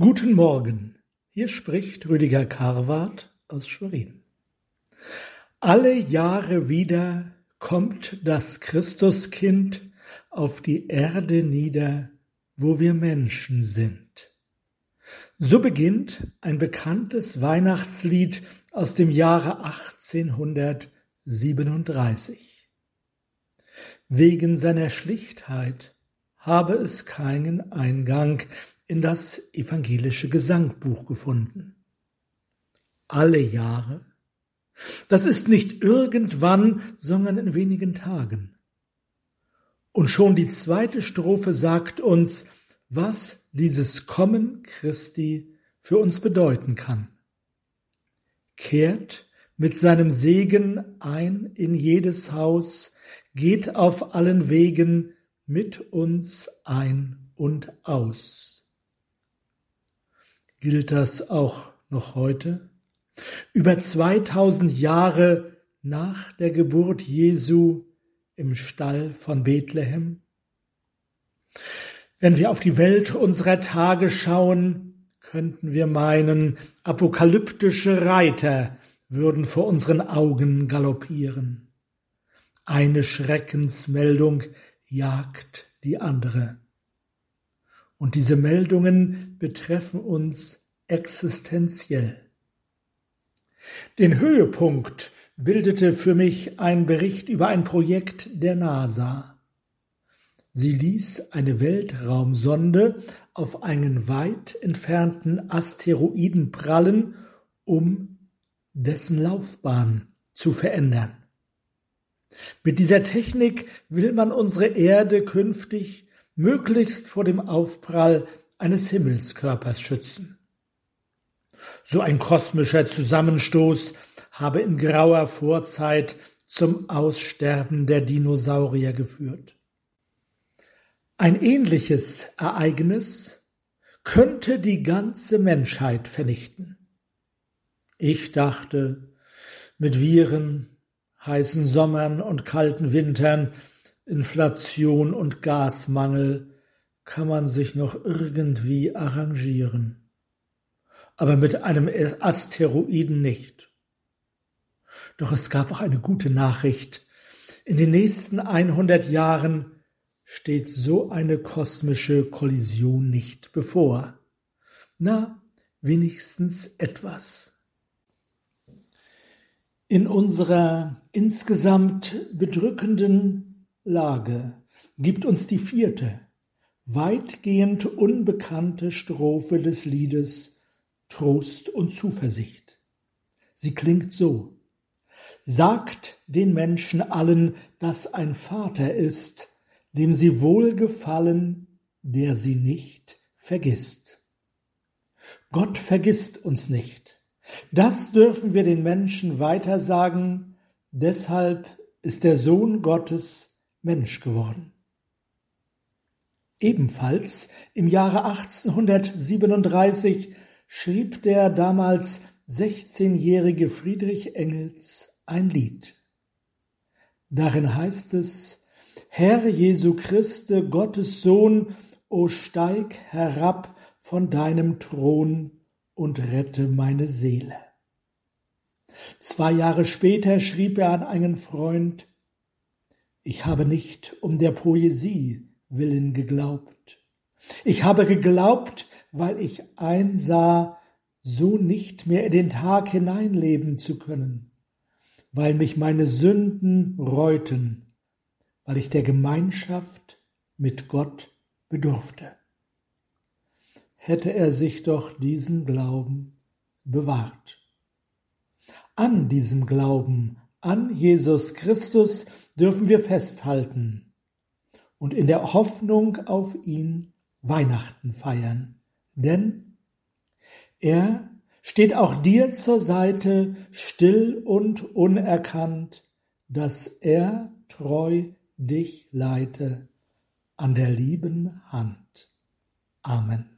Guten Morgen, hier spricht Rüdiger Karwart aus Schwerin. Alle Jahre wieder kommt das Christuskind auf die Erde nieder, wo wir Menschen sind. So beginnt ein bekanntes Weihnachtslied aus dem Jahre 1837. Wegen seiner Schlichtheit habe es keinen Eingang in das evangelische Gesangbuch gefunden. Alle Jahre. Das ist nicht irgendwann, sondern in wenigen Tagen. Und schon die zweite Strophe sagt uns, was dieses Kommen Christi für uns bedeuten kann. Kehrt mit seinem Segen ein in jedes Haus, geht auf allen Wegen mit uns ein und aus. Gilt das auch noch heute? Über 2000 Jahre nach der Geburt Jesu im Stall von Bethlehem? Wenn wir auf die Welt unserer Tage schauen, könnten wir meinen, apokalyptische Reiter würden vor unseren Augen galoppieren. Eine Schreckensmeldung jagt die andere. Und diese Meldungen betreffen uns existenziell. Den Höhepunkt bildete für mich ein Bericht über ein Projekt der NASA. Sie ließ eine Weltraumsonde auf einen weit entfernten Asteroiden prallen, um dessen Laufbahn zu verändern. Mit dieser Technik will man unsere Erde künftig möglichst vor dem Aufprall eines Himmelskörpers schützen. So ein kosmischer Zusammenstoß habe in grauer Vorzeit zum Aussterben der Dinosaurier geführt. Ein ähnliches Ereignis könnte die ganze Menschheit vernichten. Ich dachte, mit Viren, heißen Sommern und kalten Wintern Inflation und Gasmangel kann man sich noch irgendwie arrangieren. Aber mit einem Asteroiden nicht. Doch es gab auch eine gute Nachricht. In den nächsten 100 Jahren steht so eine kosmische Kollision nicht bevor. Na, wenigstens etwas. In unserer insgesamt bedrückenden Lage gibt uns die vierte, weitgehend unbekannte Strophe des Liedes Trost und Zuversicht. Sie klingt so. Sagt den Menschen allen, dass ein Vater ist, dem sie wohlgefallen, der sie nicht vergisst. Gott vergisst uns nicht. Das dürfen wir den Menschen weitersagen, deshalb ist der Sohn Gottes Mensch geworden. Ebenfalls im Jahre 1837 schrieb der damals 16-jährige Friedrich Engels ein Lied. Darin heißt es, Herr Jesu Christe, Gottes Sohn, o steig herab von deinem Thron und rette meine Seele. Zwei Jahre später schrieb er an einen Freund, ich habe nicht um der Poesie willen geglaubt. Ich habe geglaubt, weil ich einsah, so nicht mehr in den Tag hineinleben zu können, weil mich meine Sünden reuten, weil ich der Gemeinschaft mit Gott bedurfte. Hätte er sich doch diesen Glauben bewahrt. An diesem Glauben an Jesus Christus dürfen wir festhalten und in der Hoffnung auf ihn Weihnachten feiern. Denn er steht auch dir zur Seite, still und unerkannt, dass er treu dich leite an der lieben Hand. Amen.